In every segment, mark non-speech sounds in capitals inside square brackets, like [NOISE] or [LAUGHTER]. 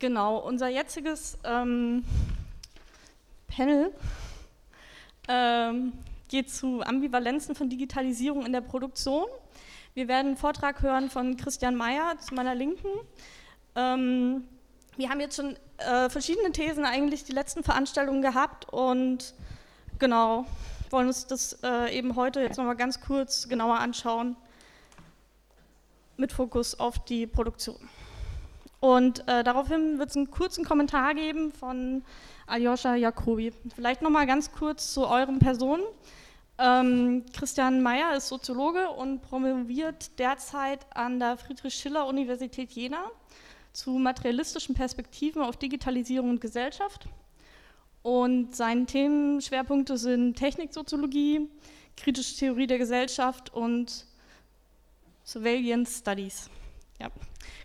Genau, unser jetziges ähm, Panel ähm, geht zu Ambivalenzen von Digitalisierung in der Produktion. Wir werden einen Vortrag hören von Christian Mayer zu meiner Linken. Ähm, wir haben jetzt schon äh, verschiedene Thesen eigentlich die letzten Veranstaltungen gehabt und genau, wollen uns das äh, eben heute jetzt nochmal ganz kurz genauer anschauen mit Fokus auf die Produktion. Und äh, daraufhin wird es einen kurzen Kommentar geben von Aljoscha Jacobi. Vielleicht nochmal ganz kurz zu euren Personen. Ähm, Christian Mayer ist Soziologe und promoviert derzeit an der Friedrich-Schiller-Universität Jena zu materialistischen Perspektiven auf Digitalisierung und Gesellschaft. Und seine Themenschwerpunkte sind Techniksoziologie, kritische Theorie der Gesellschaft und Surveillance Studies. Ja.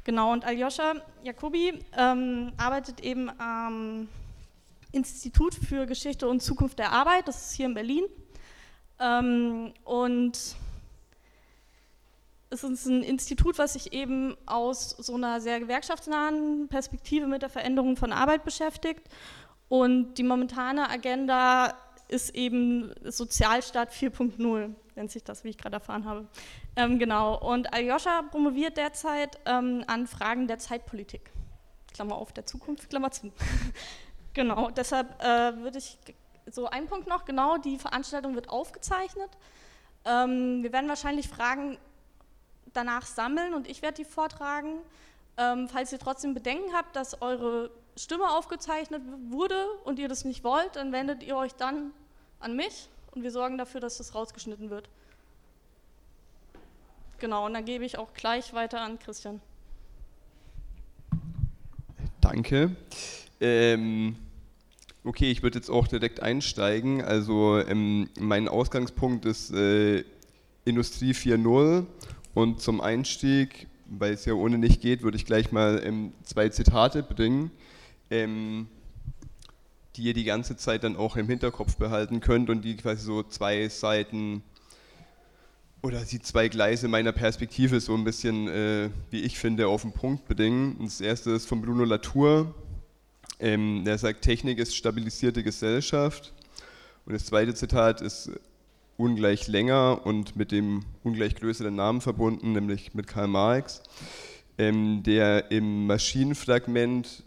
Genau, und Aljoscha Jacobi ähm, arbeitet eben am Institut für Geschichte und Zukunft der Arbeit, das ist hier in Berlin. Ähm, und es ist ein Institut, was sich eben aus so einer sehr gewerkschaftsnahen Perspektive mit der Veränderung von Arbeit beschäftigt. Und die momentane Agenda ist eben Sozialstaat 4.0, nennt sich das, wie ich gerade erfahren habe. Ähm, genau, und Aljoscha promoviert derzeit ähm, an Fragen der Zeitpolitik. Klammer auf, der Zukunft, Klammer zu. [LAUGHS] genau, deshalb äh, würde ich so ein Punkt noch, genau, die Veranstaltung wird aufgezeichnet. Ähm, wir werden wahrscheinlich Fragen danach sammeln und ich werde die vortragen. Ähm, falls ihr trotzdem Bedenken habt, dass eure Stimme aufgezeichnet wurde und ihr das nicht wollt, dann wendet ihr euch dann an mich und wir sorgen dafür, dass das rausgeschnitten wird. Genau, und dann gebe ich auch gleich weiter an Christian. Danke. Ähm, okay, ich würde jetzt auch direkt einsteigen. Also ähm, mein Ausgangspunkt ist äh, Industrie 4.0 und zum Einstieg, weil es ja ohne nicht geht, würde ich gleich mal ähm, zwei Zitate bringen, ähm, die ihr die ganze Zeit dann auch im Hinterkopf behalten könnt und die quasi so zwei Seiten oder die zwei Gleise meiner Perspektive so ein bisschen, äh, wie ich finde, auf den Punkt bedingen. Das erste ist von Bruno Latour, ähm, der sagt, Technik ist stabilisierte Gesellschaft. Und das zweite Zitat ist ungleich länger und mit dem ungleich größeren Namen verbunden, nämlich mit Karl Marx, ähm, der im Maschinenfragment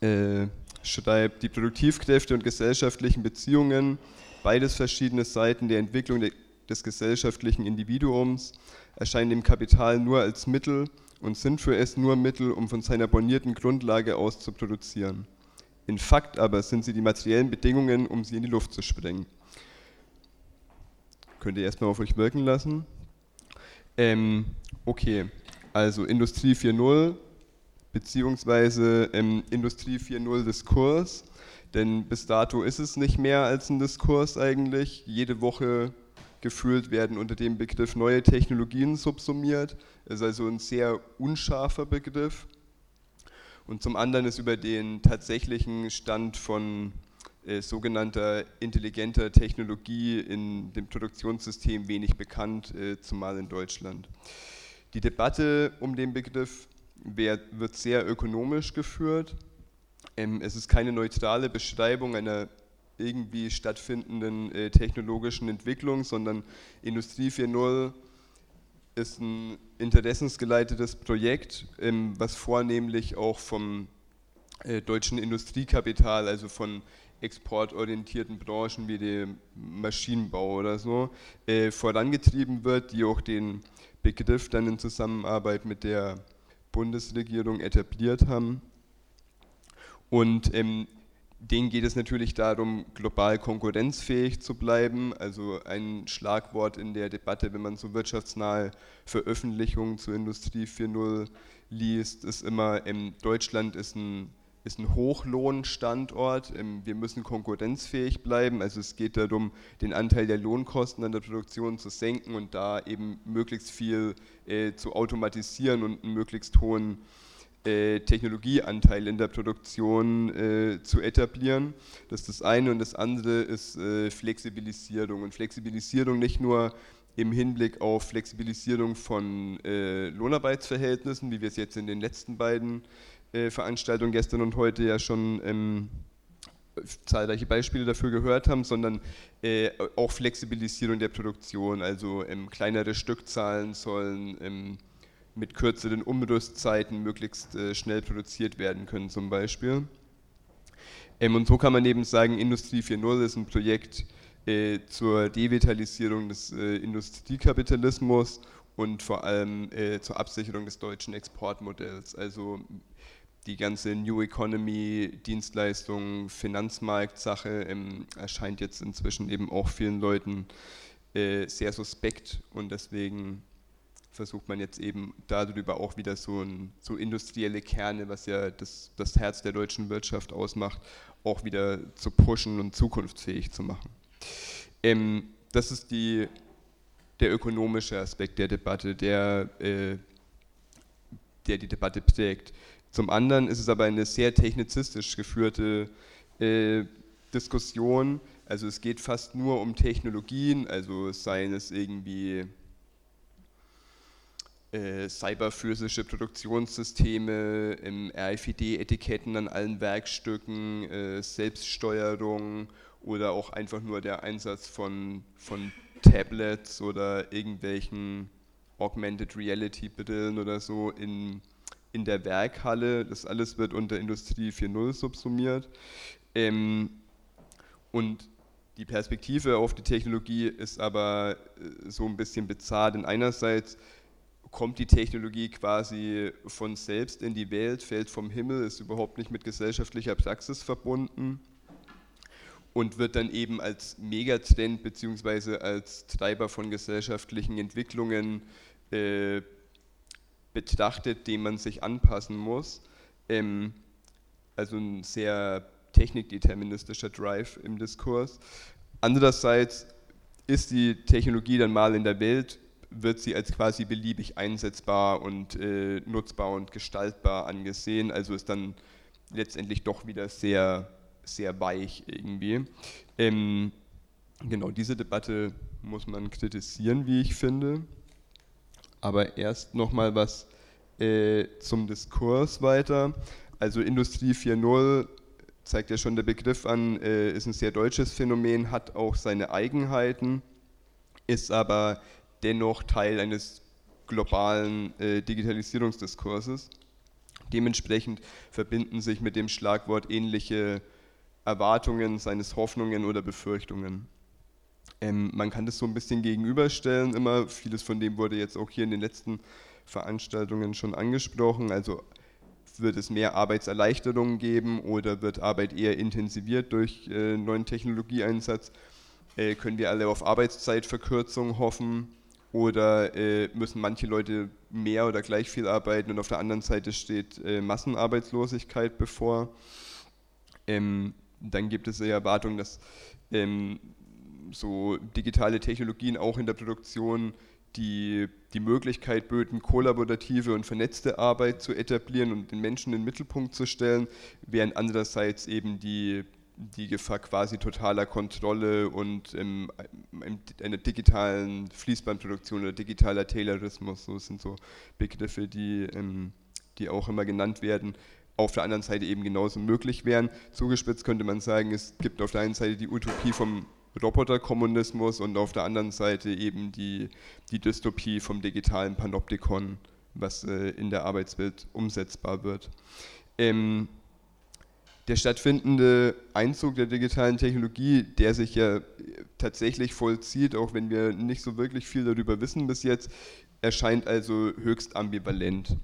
äh, schreibt, die Produktivkräfte und gesellschaftlichen Beziehungen, beides verschiedene Seiten der Entwicklung de des gesellschaftlichen Individuums, erscheinen dem Kapital nur als Mittel und sind für es nur Mittel, um von seiner bornierten Grundlage aus zu produzieren. In Fakt aber sind sie die materiellen Bedingungen, um sie in die Luft zu sprengen könnt ihr erstmal auf euch wirken lassen. Ähm, okay, also Industrie 4.0 beziehungsweise ähm, Industrie 4.0 Diskurs, denn bis dato ist es nicht mehr als ein Diskurs eigentlich. Jede Woche gefühlt werden unter dem Begriff neue Technologien subsumiert. Ist also ein sehr unscharfer Begriff. Und zum anderen ist über den tatsächlichen Stand von äh, sogenannter intelligenter Technologie in dem Produktionssystem wenig bekannt, äh, zumal in Deutschland. Die Debatte um den Begriff wird sehr ökonomisch geführt. Ähm, es ist keine neutrale Beschreibung einer irgendwie stattfindenden äh, technologischen Entwicklung, sondern Industrie 4.0 ist ein interessensgeleitetes Projekt, ähm, was vornehmlich auch vom deutschen Industriekapital, also von exportorientierten Branchen wie dem Maschinenbau oder so äh, vorangetrieben wird, die auch den Begriff dann in Zusammenarbeit mit der Bundesregierung etabliert haben. Und ähm, denen geht es natürlich darum, global konkurrenzfähig zu bleiben. Also ein Schlagwort in der Debatte, wenn man so wirtschaftsnahe Veröffentlichungen zur Industrie 4.0 liest, ist immer, ähm, Deutschland ist ein ist ein Hochlohnstandort. Ähm, wir müssen konkurrenzfähig bleiben. Also es geht darum, den Anteil der Lohnkosten an der Produktion zu senken und da eben möglichst viel äh, zu automatisieren und einen möglichst hohen äh, Technologieanteil in der Produktion äh, zu etablieren. Das ist das eine. Und das andere ist Flexibilisierung. Und Flexibilisierung nicht nur im Hinblick auf Flexibilisierung von Lohnarbeitsverhältnissen, wie wir es jetzt in den letzten beiden äh, Veranstaltung gestern und heute ja schon ähm, zahlreiche Beispiele dafür gehört haben, sondern äh, auch Flexibilisierung der Produktion, also ähm, kleinere Stückzahlen sollen ähm, mit kürzeren Umrüstzeiten möglichst äh, schnell produziert werden können zum Beispiel. Ähm, und so kann man eben sagen, Industrie 4.0 ist ein Projekt äh, zur Devitalisierung des äh, Industriekapitalismus und vor allem äh, zur Absicherung des deutschen Exportmodells. Also die ganze New Economy, Dienstleistung, Finanzmarktsache ähm, erscheint jetzt inzwischen eben auch vielen Leuten äh, sehr suspekt und deswegen versucht man jetzt eben darüber auch wieder so, ein, so industrielle Kerne, was ja das, das Herz der deutschen Wirtschaft ausmacht, auch wieder zu pushen und zukunftsfähig zu machen. Ähm, das ist die, der ökonomische Aspekt der Debatte, der, äh, der die Debatte prägt. Zum anderen ist es aber eine sehr technizistisch geführte äh, Diskussion. Also es geht fast nur um Technologien, also seien es irgendwie äh, cyberphysische Produktionssysteme, im RFID-Etiketten an allen Werkstücken, äh, Selbststeuerung oder auch einfach nur der Einsatz von, von Tablets oder irgendwelchen Augmented Reality Brillen oder so in in der Werkhalle. Das alles wird unter Industrie 4.0 subsumiert. Ähm, und die Perspektive auf die Technologie ist aber äh, so ein bisschen bezahlt. Denn einerseits kommt die Technologie quasi von selbst in die Welt, fällt vom Himmel, ist überhaupt nicht mit gesellschaftlicher Praxis verbunden und wird dann eben als Megatrend bzw. als Treiber von gesellschaftlichen Entwicklungen äh, betrachtet, dem man sich anpassen muss. Ähm, also ein sehr technikdeterministischer Drive im Diskurs. Andererseits ist die Technologie dann mal in der Welt, wird sie als quasi beliebig einsetzbar und äh, nutzbar und gestaltbar angesehen, also ist dann letztendlich doch wieder sehr, sehr weich irgendwie. Ähm, genau, diese Debatte muss man kritisieren, wie ich finde. Aber erst nochmal was äh, zum Diskurs weiter. Also Industrie 4.0 zeigt ja schon der Begriff an, äh, ist ein sehr deutsches Phänomen, hat auch seine Eigenheiten, ist aber dennoch Teil eines globalen äh, Digitalisierungsdiskurses. Dementsprechend verbinden sich mit dem Schlagwort ähnliche Erwartungen, seines Hoffnungen oder Befürchtungen. Ähm, man kann das so ein bisschen gegenüberstellen, immer vieles von dem wurde jetzt auch hier in den letzten Veranstaltungen schon angesprochen. Also wird es mehr Arbeitserleichterungen geben oder wird Arbeit eher intensiviert durch äh, neuen Technologieeinsatz? Äh, können wir alle auf Arbeitszeitverkürzung hoffen oder äh, müssen manche Leute mehr oder gleich viel arbeiten und auf der anderen Seite steht äh, Massenarbeitslosigkeit bevor? Ähm, dann gibt es die Erwartung, dass ähm, so digitale Technologien auch in der Produktion die die Möglichkeit böten, kollaborative und vernetzte Arbeit zu etablieren und den Menschen in den Mittelpunkt zu stellen, während andererseits eben die, die Gefahr quasi totaler Kontrolle und ähm, einer digitalen Fließbandproduktion oder digitaler Taylorismus, so sind so Begriffe, die, ähm, die auch immer genannt werden, auf der anderen Seite eben genauso möglich wären. Zugespitzt könnte man sagen, es gibt auf der einen Seite die Utopie vom Roboterkommunismus und auf der anderen Seite eben die, die Dystopie vom digitalen Panoptikon, was äh, in der Arbeitswelt umsetzbar wird. Ähm, der stattfindende Einzug der digitalen Technologie, der sich ja tatsächlich vollzieht, auch wenn wir nicht so wirklich viel darüber wissen bis jetzt, erscheint also höchst ambivalent.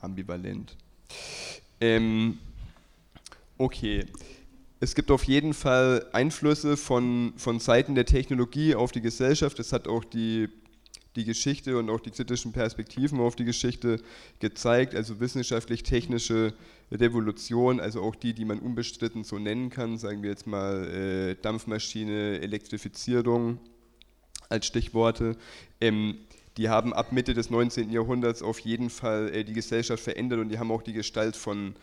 Ambivalent. Ähm, okay es gibt auf jeden Fall Einflüsse von, von Seiten der Technologie auf die Gesellschaft. Es hat auch die, die Geschichte und auch die kritischen Perspektiven auf die Geschichte gezeigt, also wissenschaftlich-technische Revolution, also auch die, die man unbestritten so nennen kann, sagen wir jetzt mal äh, Dampfmaschine, Elektrifizierung als Stichworte. Ähm, die haben ab Mitte des 19. Jahrhunderts auf jeden Fall äh, die Gesellschaft verändert und die haben auch die Gestalt von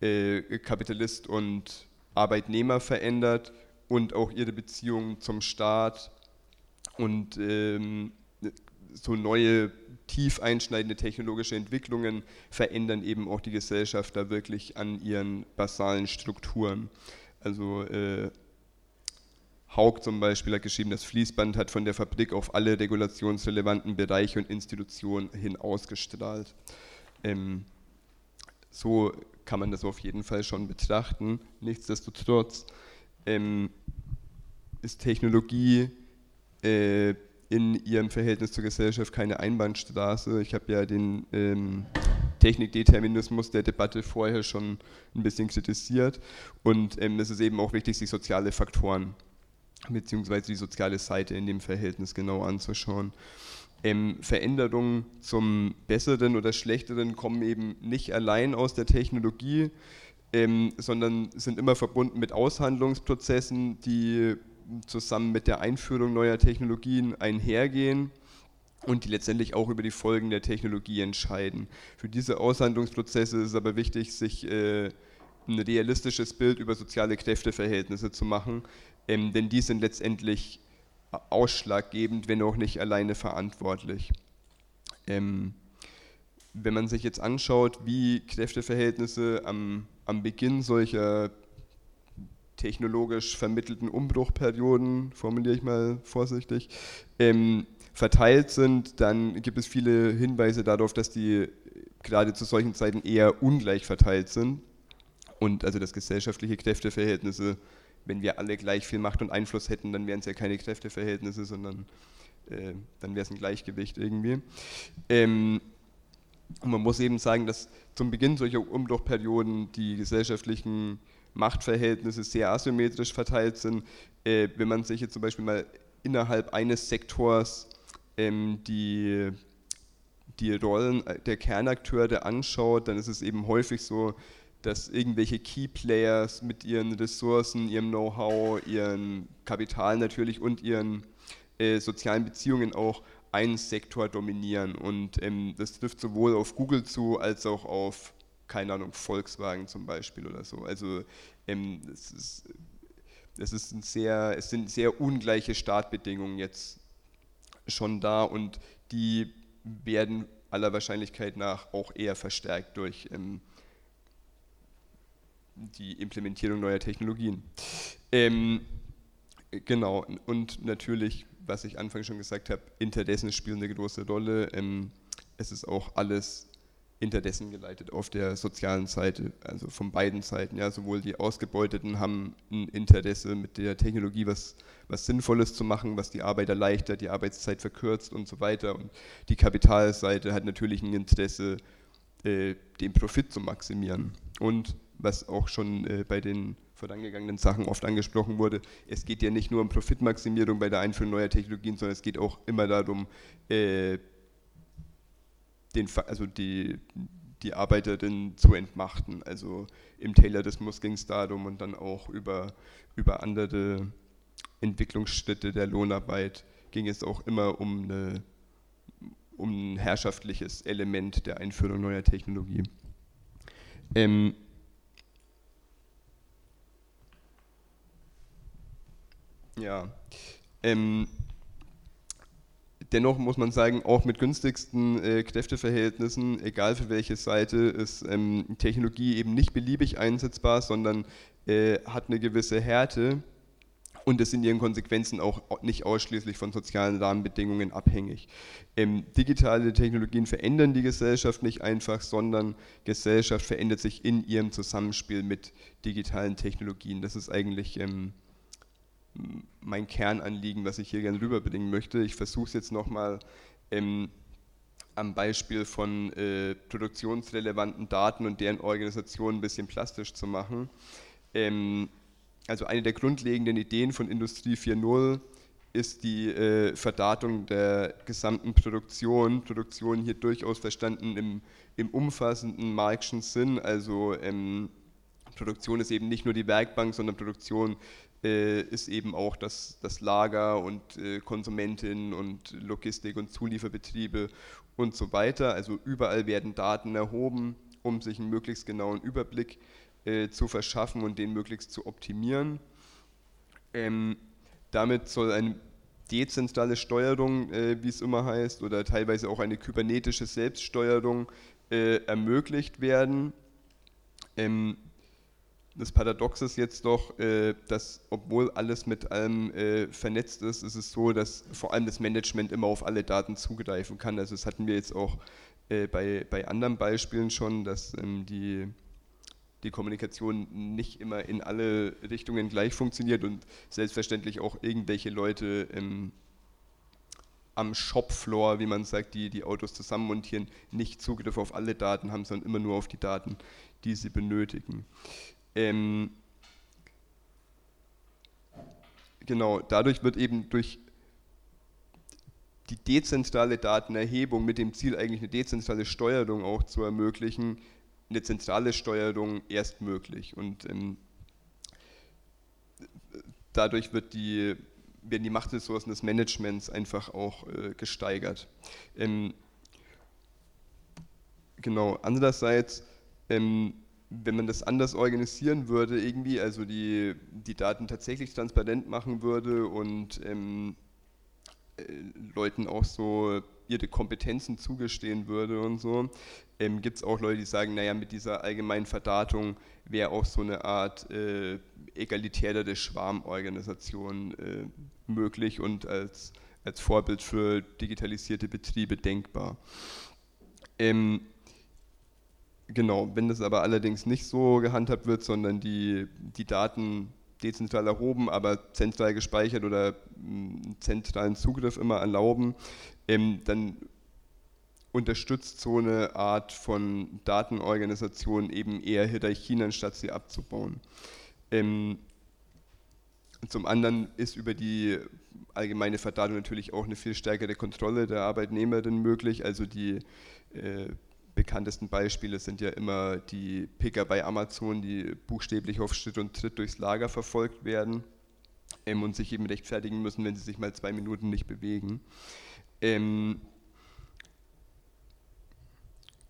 äh, Kapitalist und Arbeitnehmer verändert und auch ihre Beziehung zum Staat und ähm, so neue tief einschneidende technologische Entwicklungen verändern eben auch die Gesellschaft da wirklich an ihren basalen Strukturen. Also äh, Haug zum Beispiel hat geschrieben, das Fließband hat von der Fabrik auf alle regulationsrelevanten Bereiche und Institutionen hin ausgestrahlt. Ähm, so kann man das auf jeden Fall schon betrachten. Nichtsdestotrotz ähm, ist Technologie äh, in ihrem Verhältnis zur Gesellschaft keine Einbahnstraße. Ich habe ja den ähm, Technikdeterminismus der Debatte vorher schon ein bisschen kritisiert und ähm, es ist eben auch wichtig, sich soziale Faktoren bzw. die soziale Seite in dem Verhältnis genau anzuschauen. Ähm, Veränderungen zum Besseren oder Schlechteren kommen eben nicht allein aus der Technologie, ähm, sondern sind immer verbunden mit Aushandlungsprozessen, die zusammen mit der Einführung neuer Technologien einhergehen und die letztendlich auch über die Folgen der Technologie entscheiden. Für diese Aushandlungsprozesse ist es aber wichtig, sich äh, ein realistisches Bild über soziale Kräfteverhältnisse zu machen, ähm, denn die sind letztendlich ausschlaggebend, wenn auch nicht alleine verantwortlich. Ähm, wenn man sich jetzt anschaut, wie Kräfteverhältnisse am, am Beginn solcher technologisch vermittelten Umbruchperioden, formuliere ich mal vorsichtig, ähm, verteilt sind, dann gibt es viele Hinweise darauf, dass die gerade zu solchen Zeiten eher ungleich verteilt sind und also dass gesellschaftliche Kräfteverhältnisse, wenn wir alle gleich viel Macht und Einfluss hätten, dann wären es ja keine Kräfteverhältnisse, sondern äh, dann wäre es ein Gleichgewicht irgendwie. Ähm, und man muss eben sagen, dass zum Beginn solcher Umbruchperioden die gesellschaftlichen Machtverhältnisse sehr asymmetrisch verteilt sind. Äh, wenn man sich jetzt zum Beispiel mal innerhalb eines Sektors ähm, die, die Rollen der Kernakteure anschaut, dann ist es eben häufig so, dass irgendwelche Key Players mit ihren Ressourcen, ihrem Know-how, ihrem Kapital natürlich und ihren äh, sozialen Beziehungen auch einen Sektor dominieren. Und ähm, das trifft sowohl auf Google zu als auch auf keine Ahnung, Volkswagen zum Beispiel oder so. Also ähm, es, ist, es, ist ein sehr, es sind sehr ungleiche Startbedingungen jetzt schon da und die werden aller Wahrscheinlichkeit nach auch eher verstärkt durch ähm, die Implementierung neuer Technologien. Ähm, genau, und natürlich, was ich anfangs schon gesagt habe, Interessen spielen eine große Rolle. Ähm, es ist auch alles hinterdessen geleitet auf der sozialen Seite, also von beiden Seiten. Ja, sowohl die Ausgebeuteten haben ein Interesse mit der Technologie was, was Sinnvolles zu machen, was die Arbeit erleichtert, die Arbeitszeit verkürzt und so weiter. Und die Kapitalseite hat natürlich ein Interesse, äh, den Profit zu maximieren. Und was auch schon äh, bei den vorangegangenen Sachen oft angesprochen wurde, es geht ja nicht nur um Profitmaximierung bei der Einführung neuer Technologien, sondern es geht auch immer darum, äh, den, also die, die Arbeiterin zu entmachten. Also im Taylorismus ging es darum und dann auch über, über andere Entwicklungsschritte der Lohnarbeit ging es auch immer um, eine, um ein herrschaftliches Element der Einführung neuer Technologie. Ähm, ja, ähm, dennoch muss man sagen, auch mit günstigsten äh, Kräfteverhältnissen, egal für welche Seite, ist ähm, Technologie eben nicht beliebig einsetzbar, sondern äh, hat eine gewisse Härte und ist in ihren Konsequenzen auch nicht ausschließlich von sozialen Rahmenbedingungen abhängig. Ähm, digitale Technologien verändern die Gesellschaft nicht einfach, sondern Gesellschaft verändert sich in ihrem Zusammenspiel mit digitalen Technologien. Das ist eigentlich ähm, mein Kernanliegen, was ich hier gerne rüberbringen möchte. Ich versuche es jetzt nochmal ähm, am Beispiel von äh, produktionsrelevanten Daten und deren Organisation ein bisschen plastisch zu machen. Ähm, also eine der grundlegenden Ideen von Industrie 4.0 ist die äh, Verdatung der gesamten Produktion. Produktion hier durchaus verstanden im, im umfassenden marxischen Sinn. Also ähm, Produktion ist eben nicht nur die Werkbank, sondern Produktion äh, ist eben auch das, das Lager und äh, Konsumentinnen und Logistik und Zulieferbetriebe und so weiter. Also überall werden Daten erhoben, um sich einen möglichst genauen Überblick äh, zu verschaffen und den möglichst zu optimieren. Ähm, damit soll ein dezentrale Steuerung, äh, wie es immer heißt, oder teilweise auch eine kybernetische Selbststeuerung äh, ermöglicht werden. Ähm, das Paradox ist jetzt doch, äh, dass obwohl alles mit allem äh, vernetzt ist, ist es so, dass vor allem das Management immer auf alle Daten zugreifen kann. Also das hatten wir jetzt auch äh, bei, bei anderen Beispielen schon, dass ähm, die, die Kommunikation nicht immer in alle Richtungen gleich funktioniert und selbstverständlich auch irgendwelche Leute ähm, am Shopfloor, wie man sagt, die die Autos zusammenmontieren, nicht Zugriff auf alle Daten haben, sondern immer nur auf die Daten, die sie benötigen. Ähm, genau, dadurch wird eben durch die dezentrale Datenerhebung mit dem Ziel, eigentlich eine dezentrale Steuerung auch zu ermöglichen, eine zentrale Steuerung erst möglich. Und ähm, dadurch wird die, werden die Machtressourcen des Managements einfach auch äh, gesteigert. Ähm, genau, andererseits ähm, wenn man das anders organisieren würde, irgendwie, also die, die Daten tatsächlich transparent machen würde und ähm, äh, Leuten auch so ihre Kompetenzen zugestehen würde und so, ähm, gibt es auch Leute, die sagen, naja, mit dieser allgemeinen Verdatung wäre auch so eine Art äh, egalitärere Schwarmorganisation äh, möglich und als, als Vorbild für digitalisierte Betriebe denkbar. Ähm, Genau, wenn das aber allerdings nicht so gehandhabt wird, sondern die, die Daten dezentral erhoben, aber zentral gespeichert oder einen zentralen Zugriff immer erlauben, ähm, dann unterstützt so eine Art von Datenorganisation eben eher Hierarchien, anstatt sie abzubauen. Ähm, zum anderen ist über die allgemeine Verdatung natürlich auch eine viel stärkere Kontrolle der Arbeitnehmerin möglich, also die äh, bekanntesten Beispiele sind ja immer die Picker bei Amazon, die buchstäblich auf Schritt und Tritt durchs Lager verfolgt werden ähm, und sich eben rechtfertigen müssen, wenn sie sich mal zwei Minuten nicht bewegen. Ähm,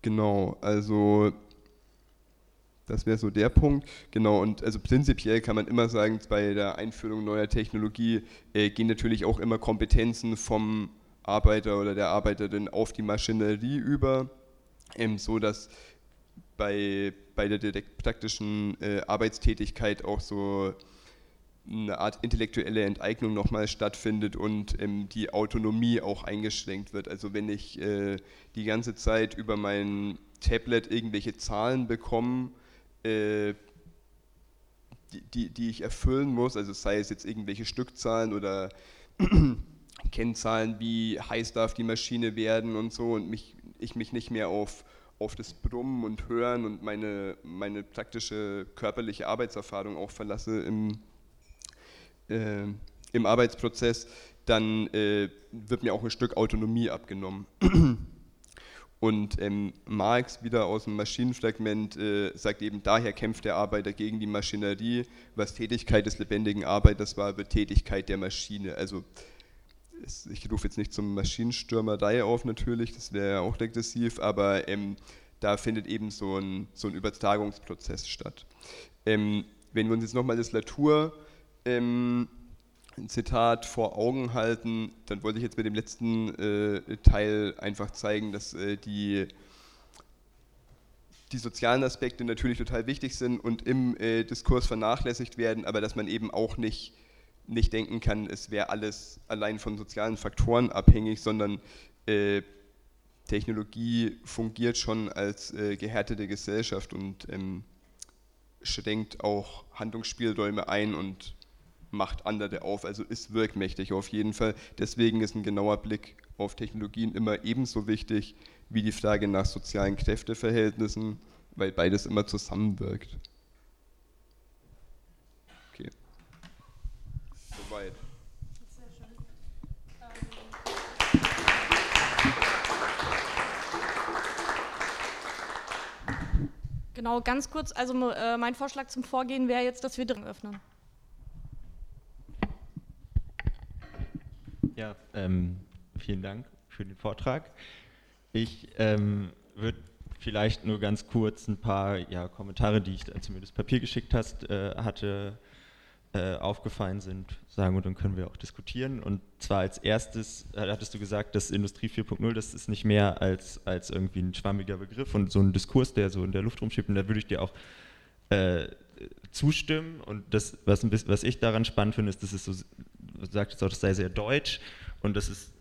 genau, also das wäre so der Punkt. Genau, und also prinzipiell kann man immer sagen, bei der Einführung neuer Technologie äh, gehen natürlich auch immer Kompetenzen vom Arbeiter oder der Arbeiterin auf die Maschinerie über ähm, so dass bei, bei der direkt praktischen äh, Arbeitstätigkeit auch so eine Art intellektuelle Enteignung nochmal stattfindet und ähm, die Autonomie auch eingeschränkt wird. Also wenn ich äh, die ganze Zeit über mein Tablet irgendwelche Zahlen bekomme, äh, die, die, die, ich erfüllen muss, also sei es jetzt irgendwelche Stückzahlen oder [CLEARS THROAT] Kennzahlen, wie heiß darf die Maschine werden und so und mich ich mich nicht mehr auf, auf das Brummen und Hören und meine, meine praktische körperliche Arbeitserfahrung auch verlasse im, äh, im Arbeitsprozess, dann äh, wird mir auch ein Stück Autonomie abgenommen. [CLEARS THROAT] Und ähm, Marx, wieder aus dem Maschinenfragment, äh, sagt eben, daher kämpft der Arbeiter gegen die Maschinerie. Was Tätigkeit des lebendigen Arbeiters war, wird Tätigkeit der Maschine. Also ich rufe jetzt nicht zum Maschinenstürmerei auf natürlich, das wäre ja auch regressiv, aber ähm, da findet eben so ein, so ein Übertragungsprozess statt. Ähm, wenn wir uns jetzt nochmal das Latour ähm, Zitat vor Augen halten, dann wollte ich jetzt mit dem letzten äh, Teil einfach zeigen, dass äh, die, die sozialen Aspekte natürlich total wichtig sind und im äh, Diskurs vernachlässigt werden, aber dass man eben auch nicht nicht denken kann, es wäre alles allein von sozialen Faktoren abhängig, sondern äh, Technologie fungiert schon als äh, gehärtete Gesellschaft und ähm, schränkt auch Handlungsspielräume ein und macht andere auf, also ist wirkmächtig auf jeden Fall. Deswegen ist ein genauer Blick auf Technologien immer ebenso wichtig wie die Frage nach sozialen Kräfteverhältnissen, weil beides immer zusammenwirkt. soweit. Sehr schön. Ähm genau, ganz kurz, also äh, mein Vorschlag zum Vorgehen wäre jetzt, dass wir drin öffnen. Ja, ähm, vielen Dank für den Vortrag. Ich ähm, würde vielleicht nur ganz kurz ein paar ja, Kommentare, die ich, das Papier geschickt hast, äh, hatte, äh, aufgefallen sind, sagen und dann können wir auch diskutieren. Und zwar als erstes äh, hattest du gesagt, dass Industrie 4.0, das ist nicht mehr als, als irgendwie ein schwammiger Begriff und so ein Diskurs, der so in der Luft rumschiebt. Und da würde ich dir auch äh, zustimmen. Und das, was, was ich daran spannend finde, ist, dass es so, du sagtest auch, das sei sehr deutsch und das ist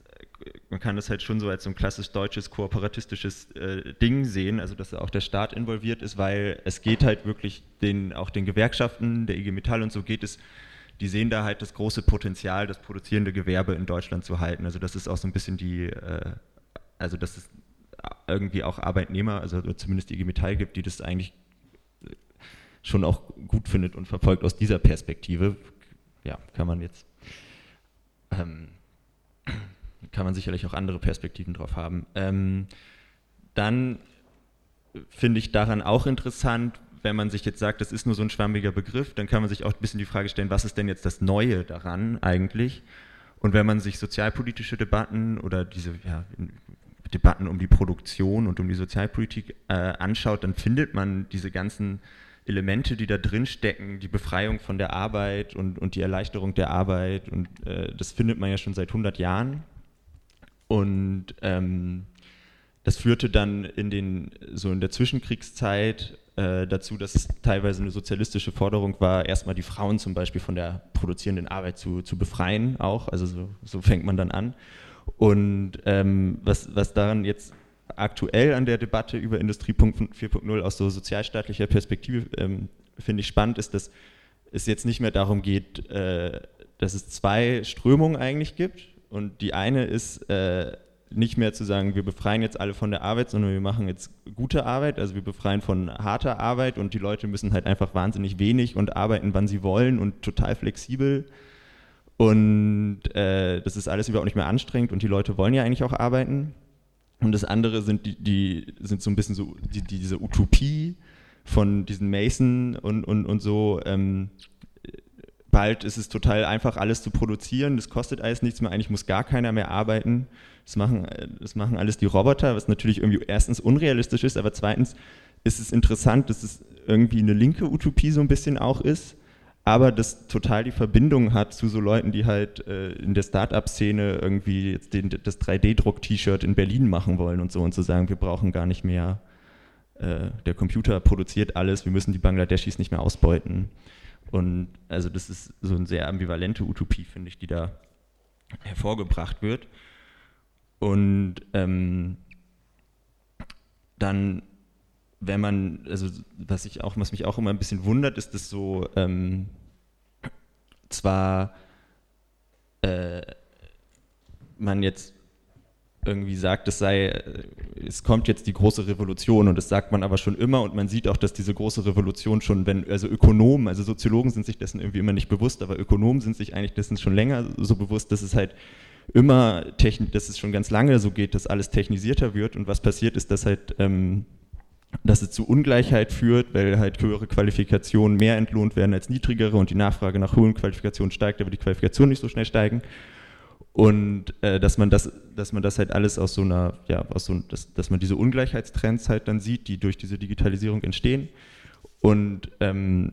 man kann das halt schon so als so ein klassisch deutsches kooperatistisches äh, Ding sehen, also dass auch der Staat involviert ist, weil es geht halt wirklich den, auch den Gewerkschaften, der IG Metall und so geht es, die sehen da halt das große Potenzial, das produzierende Gewerbe in Deutschland zu halten. Also das ist auch so ein bisschen die, äh, also dass es irgendwie auch Arbeitnehmer, also zumindest die IG Metall gibt, die das eigentlich schon auch gut findet und verfolgt aus dieser Perspektive. Ja, kann man jetzt ähm, kann man sicherlich auch andere Perspektiven drauf haben. Ähm, dann finde ich daran auch interessant, wenn man sich jetzt sagt, das ist nur so ein schwammiger Begriff, dann kann man sich auch ein bisschen die Frage stellen, was ist denn jetzt das Neue daran eigentlich? Und wenn man sich sozialpolitische Debatten oder diese ja, Debatten um die Produktion und um die Sozialpolitik äh, anschaut, dann findet man diese ganzen Elemente, die da drin stecken, die Befreiung von der Arbeit und, und die Erleichterung der Arbeit. Und äh, das findet man ja schon seit 100 Jahren. Und ähm, das führte dann in den, so in der Zwischenkriegszeit äh, dazu, dass es teilweise eine sozialistische Forderung war, erstmal die Frauen zum Beispiel von der produzierenden Arbeit zu, zu befreien auch. Also so, so fängt man dann an. Und ähm, was, was daran jetzt aktuell an der Debatte über Industrie 4.0 aus so sozialstaatlicher Perspektive ähm, finde ich spannend, ist, dass es jetzt nicht mehr darum geht, äh, dass es zwei Strömungen eigentlich gibt. Und die eine ist äh, nicht mehr zu sagen, wir befreien jetzt alle von der Arbeit, sondern wir machen jetzt gute Arbeit, also wir befreien von harter Arbeit und die Leute müssen halt einfach wahnsinnig wenig und arbeiten, wann sie wollen und total flexibel. Und äh, das ist alles überhaupt nicht mehr anstrengend und die Leute wollen ja eigentlich auch arbeiten. Und das andere sind die, die sind so ein bisschen so die, diese Utopie von diesen Mason und, und, und so. Ähm, bald ist es total einfach, alles zu produzieren. Das kostet alles nichts mehr. Eigentlich muss gar keiner mehr arbeiten. Das machen, das machen alles die Roboter, was natürlich irgendwie erstens unrealistisch ist, aber zweitens ist es interessant, dass es irgendwie eine linke Utopie so ein bisschen auch ist, aber das total die Verbindung hat zu so Leuten, die halt äh, in der Start-up-Szene irgendwie jetzt den, das 3D-Druck-T-Shirt in Berlin machen wollen und so und zu sagen, wir brauchen gar nicht mehr, äh, der Computer produziert alles, wir müssen die Bangladeschis nicht mehr ausbeuten. Und also das ist so eine sehr ambivalente Utopie, finde ich, die da hervorgebracht wird. Und ähm, dann, wenn man, also was ich auch, was mich auch immer ein bisschen wundert, ist, dass so ähm, zwar äh, man jetzt irgendwie sagt, es sei, äh, es kommt jetzt die große Revolution und das sagt man aber schon immer und man sieht auch, dass diese große Revolution schon, wenn, also Ökonomen, also Soziologen sind sich dessen irgendwie immer nicht bewusst, aber Ökonomen sind sich eigentlich dessen schon länger so bewusst, dass es halt immer, dass es schon ganz lange so geht, dass alles technisierter wird und was passiert ist, dass halt, ähm, dass es zu Ungleichheit führt, weil halt höhere Qualifikationen mehr entlohnt werden als niedrigere und die Nachfrage nach hohen Qualifikationen steigt, aber die Qualifikationen nicht so schnell steigen und äh, dass man das, dass man das halt alles aus so einer, ja, aus so, dass, dass man diese Ungleichheitstrends halt dann sieht, die durch diese Digitalisierung entstehen. Und ähm,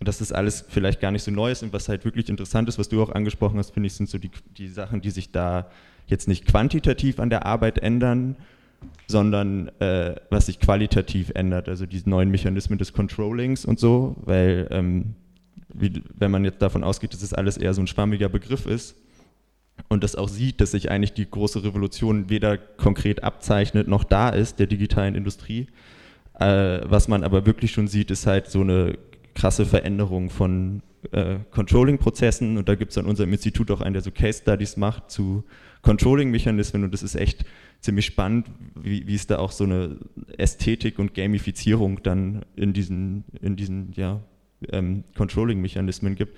dass das alles vielleicht gar nicht so neu ist und was halt wirklich interessant ist, was du auch angesprochen hast, finde ich, sind so die, die Sachen, die sich da jetzt nicht quantitativ an der Arbeit ändern, sondern äh, was sich qualitativ ändert, also diese neuen Mechanismen des Controllings und so, weil ähm, wie, wenn man jetzt davon ausgeht, dass es das alles eher so ein schwammiger Begriff ist, und das auch sieht, dass sich eigentlich die große Revolution weder konkret abzeichnet noch da ist, der digitalen Industrie. Äh, was man aber wirklich schon sieht, ist halt so eine krasse Veränderung von äh, Controlling-Prozessen und da gibt es an unserem Institut auch einen, der so Case Studies macht zu Controlling-Mechanismen und das ist echt ziemlich spannend, wie, wie es da auch so eine Ästhetik und Gamifizierung dann in diesen, in diesen ja, ähm, Controlling-Mechanismen gibt.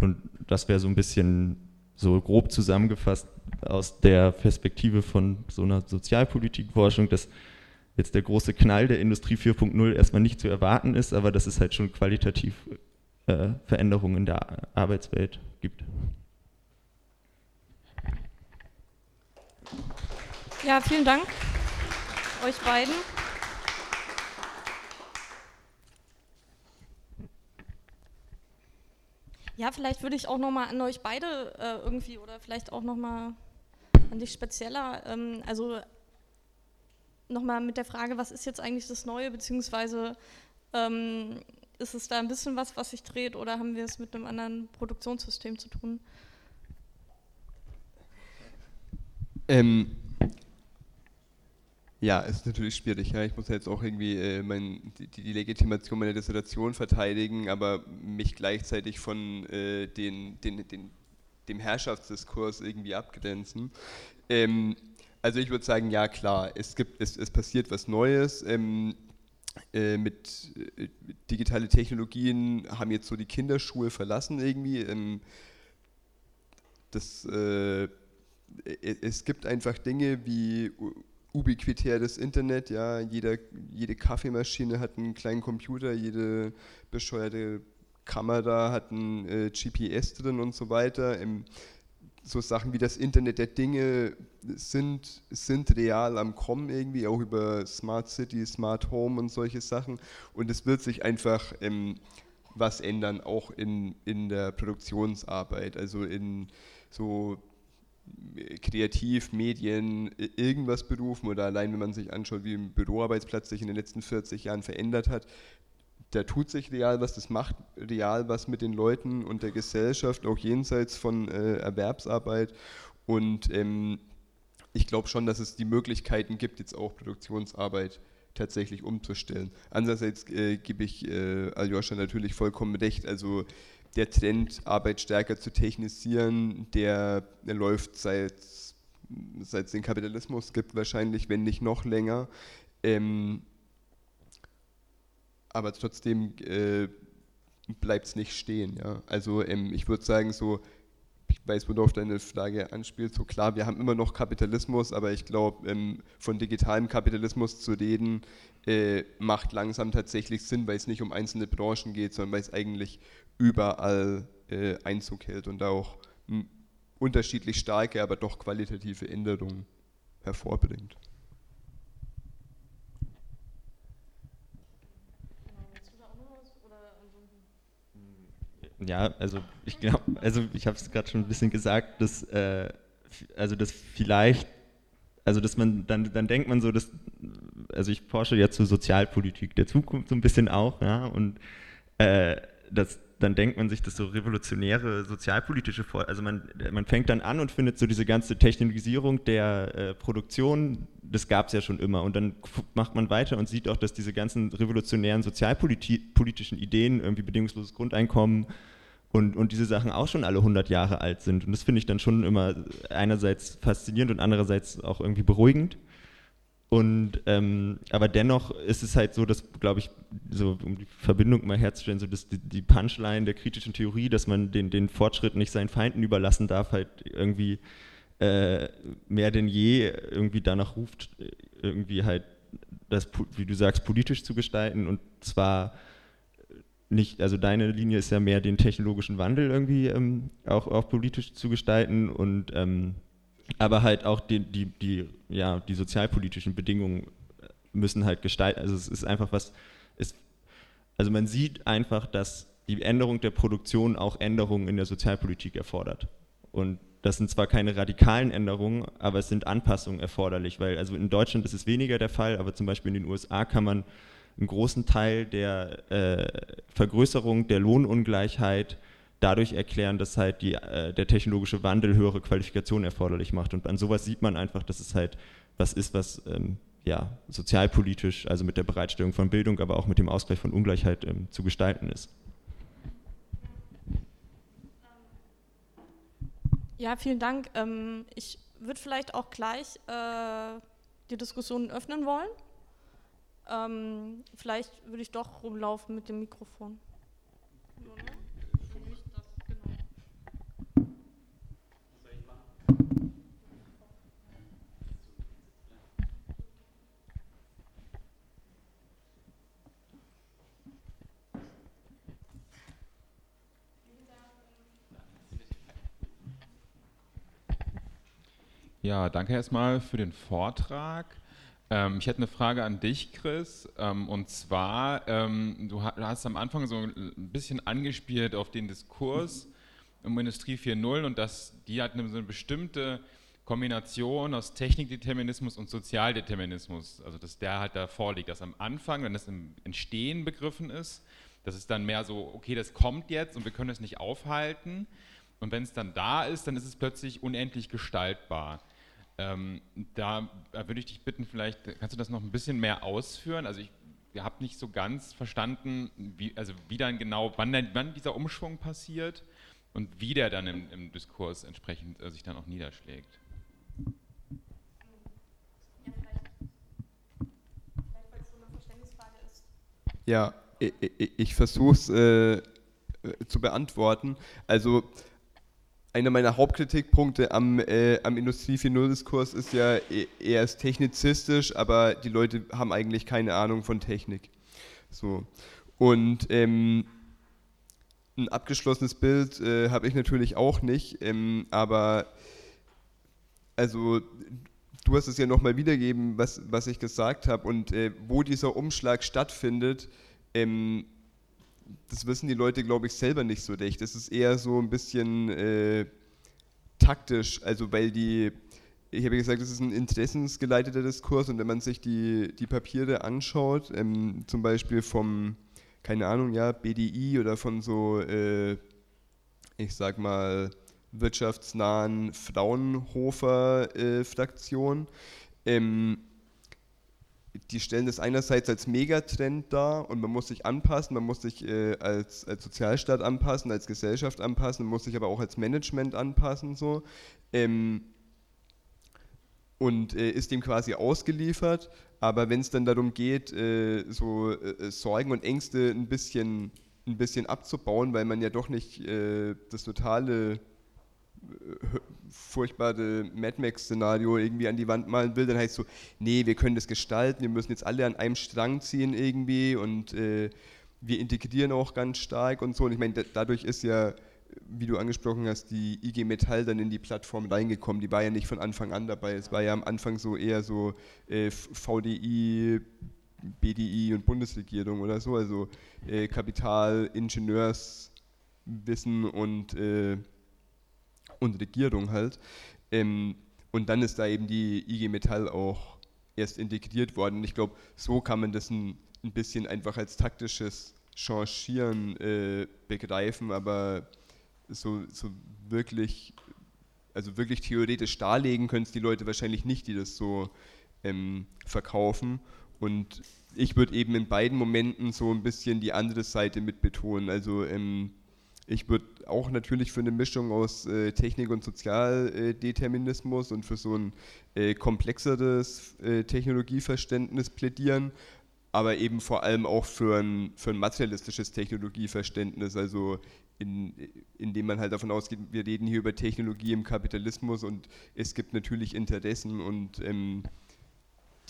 Und das wäre so ein bisschen so grob zusammengefasst aus der Perspektive von so einer Sozialpolitikforschung, dass jetzt der große Knall der Industrie 4.0 erstmal nicht zu erwarten ist, aber dass es halt schon qualitativ äh, Veränderungen in der Arbeitswelt gibt. Ja, vielen Dank euch beiden. Ja, vielleicht würde ich auch nochmal an euch beide äh, irgendwie oder vielleicht auch nochmal an dich spezieller, ähm, also nochmal mit der Frage, was ist jetzt eigentlich das Neue, beziehungsweise ähm, ist es da ein bisschen was, was sich dreht oder haben wir es mit einem anderen Produktionssystem zu tun? Ähm, ja, ist natürlich schwierig. Ja. Ich muss jetzt auch irgendwie äh, mein, die, die, Legitimation meiner Dissertation verteidigen, aber mich gleichzeitig von äh, den, den, den, dem Herrschaftsdiskurs irgendwie abgrenzen. Ähm, also ich würde sagen, ja klar, es, gibt, es, es passiert was Neues. Ähm, äh, mit äh, digitale Technologien haben jetzt so die Kinderschule verlassen irgendwie. Ähm, das, äh, es gibt einfach Dinge wie ubiquitäres Internet, ja, jeder, jede Kaffeemaschine hat einen kleinen Computer, jede bescheuerte Kamera hat ein äh, GPS drin und so weiter. Im, so Sachen wie das Internet der Dinge sind, sind real am Kommen irgendwie, auch über Smart City, Smart Home und solche Sachen. Und es wird sich einfach ähm, was ändern, auch in, in der Produktionsarbeit, also in so kreativ, Medien, irgendwas berufen oder allein wenn man sich anschaut, wie ein Büroarbeitsplatz sich in den letzten 40 Jahren verändert hat, da tut sich real was, das macht real was mit den Leuten und der Gesellschaft, auch jenseits von äh, Erwerbsarbeit. Und ähm, ich glaube schon, dass es die Möglichkeiten gibt, jetzt auch Produktionsarbeit tatsächlich umzustellen. Andererseits äh, gebe ich äh, Aljoscha natürlich vollkommen recht. Also der Trend, Arbeit stärker zu technisieren, der, der läuft seit, seit es den Kapitalismus gibt, wahrscheinlich, wenn nicht noch länger. Ähm, aber trotzdem äh, bleibt es nicht stehen. Ja? Also ähm, ich würde sagen, so, ich weiß, worauf deine Frage anspielt, so klar, wir haben immer noch Kapitalismus, aber ich glaube, ähm, von digitalem Kapitalismus zu reden, äh, macht langsam tatsächlich Sinn, weil es nicht um einzelne Branchen geht, sondern weil es eigentlich überall äh, Einzug hält und auch unterschiedlich starke, aber doch qualitative Änderungen hervorbringt. Ja, also ich glaube, also ich habe es gerade schon ein bisschen gesagt, dass äh, also das vielleicht, also dass man dann dann denkt man so, dass also ich forsche ja zur Sozialpolitik der Zukunft so ein bisschen auch, ja und äh, das dann denkt man sich das so revolutionäre sozialpolitische vor. Also man, man fängt dann an und findet so diese ganze Technologisierung der äh, Produktion, das gab es ja schon immer. Und dann macht man weiter und sieht auch, dass diese ganzen revolutionären sozialpolitischen Ideen, irgendwie bedingungsloses Grundeinkommen und, und diese Sachen auch schon alle 100 Jahre alt sind. Und das finde ich dann schon immer einerseits faszinierend und andererseits auch irgendwie beruhigend. Und ähm, aber dennoch ist es halt so, dass, glaube ich, so um die Verbindung mal herzustellen, so dass die, die, Punchline der kritischen Theorie, dass man den, den Fortschritt nicht seinen Feinden überlassen darf, halt irgendwie äh, mehr denn je irgendwie danach ruft, irgendwie halt das, wie du sagst, politisch zu gestalten und zwar nicht, also deine Linie ist ja mehr den technologischen Wandel irgendwie ähm, auch, auch politisch zu gestalten und ähm, aber halt auch die, die, die, ja, die sozialpolitischen Bedingungen müssen halt gestalten. Also es ist einfach was, es, also man sieht einfach, dass die Änderung der Produktion auch Änderungen in der Sozialpolitik erfordert. Und das sind zwar keine radikalen Änderungen, aber es sind Anpassungen erforderlich, weil also in Deutschland ist es weniger der Fall, aber zum Beispiel in den USA kann man einen großen Teil der äh, Vergrößerung der Lohnungleichheit dadurch erklären, dass halt die, äh, der technologische Wandel höhere Qualifikationen erforderlich macht. Und an sowas sieht man einfach, dass es halt was ist, was ähm, ja, sozialpolitisch, also mit der Bereitstellung von Bildung, aber auch mit dem Ausgleich von Ungleichheit ähm, zu gestalten ist. Ja, vielen Dank. Ähm, ich würde vielleicht auch gleich äh, die Diskussion öffnen wollen. Ähm, vielleicht würde ich doch rumlaufen mit dem Mikrofon. Ja, danke erstmal für den Vortrag. Ähm, ich hätte eine Frage an dich, Chris. Ähm, und zwar, ähm, du hast am Anfang so ein bisschen angespielt auf den Diskurs um Industrie 4.0 und dass die hat eine, so eine bestimmte Kombination aus Technikdeterminismus und Sozialdeterminismus, also dass der halt da vorliegt, dass am Anfang, wenn das im Entstehen begriffen ist, das ist dann mehr so, okay, das kommt jetzt und wir können es nicht aufhalten. Und wenn es dann da ist, dann ist es plötzlich unendlich gestaltbar. Ähm, da, würde ich dich bitten, vielleicht kannst du das noch ein bisschen mehr ausführen. Also ich habe nicht so ganz verstanden, wie, also wie dann genau, wann, denn, wann dieser Umschwung passiert und wie der dann im, im Diskurs entsprechend äh, sich dann auch niederschlägt. Ja, ich, ich, ich versuche es äh, äh, zu beantworten. Also einer meiner Hauptkritikpunkte am, äh, am Industrie 4.0-Diskurs ist ja, e, er ist technizistisch, aber die Leute haben eigentlich keine Ahnung von Technik. So. Und ähm, ein abgeschlossenes Bild äh, habe ich natürlich auch nicht, ähm, aber also du hast es ja nochmal wiedergeben, was, was ich gesagt habe und äh, wo dieser Umschlag stattfindet, ähm, das wissen die Leute, glaube ich, selber nicht so recht. Das ist eher so ein bisschen äh, taktisch, also weil die, ich habe ja gesagt, das ist ein interessensgeleiteter Diskurs und wenn man sich die, die Papiere anschaut, ähm, zum Beispiel vom, keine Ahnung, ja, BDI oder von so, äh, ich sag mal, wirtschaftsnahen Fraunhofer-Fraktion, äh, ähm, die stellen das einerseits als Megatrend dar und man muss sich anpassen, man muss sich äh, als, als Sozialstaat anpassen, als Gesellschaft anpassen, man muss sich aber auch als Management anpassen so ähm, und äh, ist dem quasi ausgeliefert. Aber wenn es dann darum geht, äh, so äh, Sorgen und Ängste ein bisschen, ein bisschen abzubauen, weil man ja doch nicht äh, das totale furchtbare Mad Max-Szenario irgendwie an die Wand malen will, dann heißt so, nee, wir können das gestalten, wir müssen jetzt alle an einem Strang ziehen irgendwie und äh, wir integrieren auch ganz stark und so. Und ich meine, dadurch ist ja, wie du angesprochen hast, die IG Metall dann in die Plattform reingekommen. Die war ja nicht von Anfang an dabei. Es war ja am Anfang so eher so äh, VDI, BDI und Bundesregierung oder so, also äh, Kapital, Ingenieurswissen und äh, und Regierung halt. Ähm, und dann ist da eben die IG Metall auch erst integriert worden. Ich glaube, so kann man das ein, ein bisschen einfach als taktisches Changieren äh, begreifen, aber so, so wirklich, also wirklich theoretisch darlegen können es die Leute wahrscheinlich nicht, die das so ähm, verkaufen. Und ich würde eben in beiden Momenten so ein bisschen die andere Seite mit betonen. Also ähm, ich würde auch natürlich für eine Mischung aus äh, Technik und Sozialdeterminismus äh, und für so ein äh, komplexeres äh, Technologieverständnis plädieren, aber eben vor allem auch für ein, für ein materialistisches Technologieverständnis, also in, in dem man halt davon ausgeht, wir reden hier über Technologie im Kapitalismus und es gibt natürlich Interessen und ähm,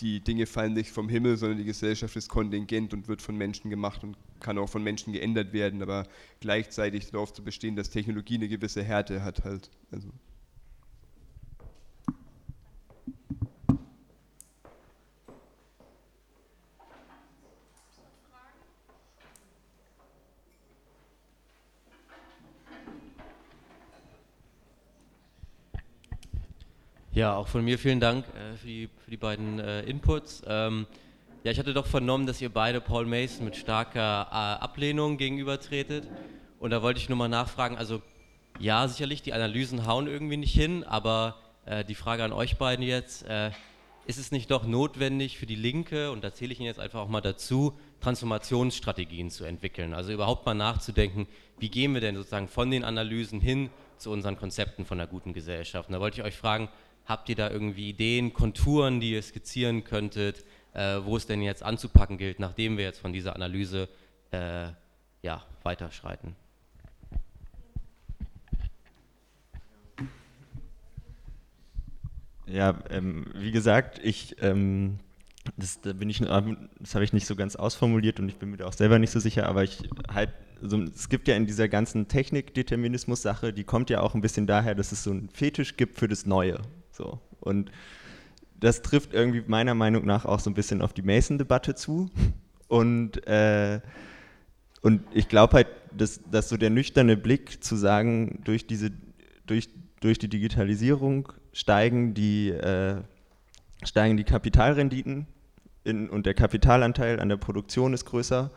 die Dinge fallen nicht vom Himmel, sondern die Gesellschaft ist kontingent und wird von Menschen gemacht und kann auch von Menschen geändert werden, aber gleichzeitig darauf zu bestehen, dass Technologie eine gewisse Härte hat halt. Also Ja, auch von mir vielen Dank äh, für, die, für, die, beiden äh, Inputs. Ähm, ja, ich hatte doch vernommen, dass ihr beide Paul Mason mit starker äh, Ablehnung gegenübertretet. Und da wollte ich nur mal nachfragen, also ja, sicherlich, die Analysen hauen irgendwie nicht hin, aber äh, die Frage an euch beiden jetzt, äh, ist es nicht doch notwendig für die Linke, und da zähle ich Ihnen jetzt einfach auch mal dazu, Transformationsstrategien zu entwickeln? Also überhaupt mal nachzudenken, wie gehen wir denn sozusagen von den Analysen hin zu unseren Konzepten von einer guten Gesellschaft? Und da wollte ich euch fragen, Habt ihr da irgendwie Ideen, Konturen, die ihr skizzieren könntet, äh, wo es denn jetzt anzupacken gilt, nachdem wir jetzt von dieser Analyse äh, ja, weiterschreiten? Ja, ähm, wie gesagt, ich, ähm, das, da bin ich, das habe ich nicht so ganz ausformuliert und ich bin mir da auch selber nicht so sicher, aber ich halt, so, es gibt ja in dieser ganzen Technik-Determinismus-Sache, die kommt ja auch ein bisschen daher, dass es so einen Fetisch gibt für das Neue. So. Und das trifft irgendwie meiner Meinung nach auch so ein bisschen auf die Mason-Debatte zu. Und, äh, und ich glaube halt, dass, dass so der nüchterne Blick zu sagen, durch diese, durch, durch die Digitalisierung steigen die, äh, steigen die Kapitalrenditen in, und der Kapitalanteil an der Produktion ist größer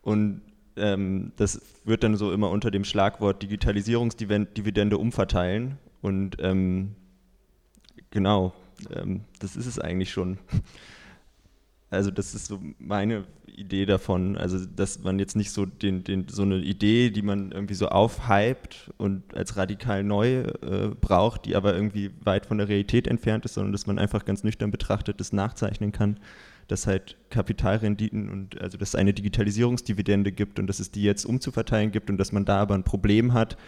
und ähm, das wird dann so immer unter dem Schlagwort Digitalisierungsdividende umverteilen und ähm, genau, ähm, das ist es eigentlich schon. [LAUGHS] Also das ist so meine Idee davon, also dass man jetzt nicht so den, den, so eine Idee, die man irgendwie so aufhypt und als radikal neu äh, braucht, die aber irgendwie weit von der Realität entfernt ist, sondern dass man einfach ganz nüchtern betrachtet das nachzeichnen kann, dass halt Kapitalrenditen und also dass es eine Digitalisierungsdividende gibt und dass es die jetzt umzuverteilen gibt und dass man da aber ein Problem hat,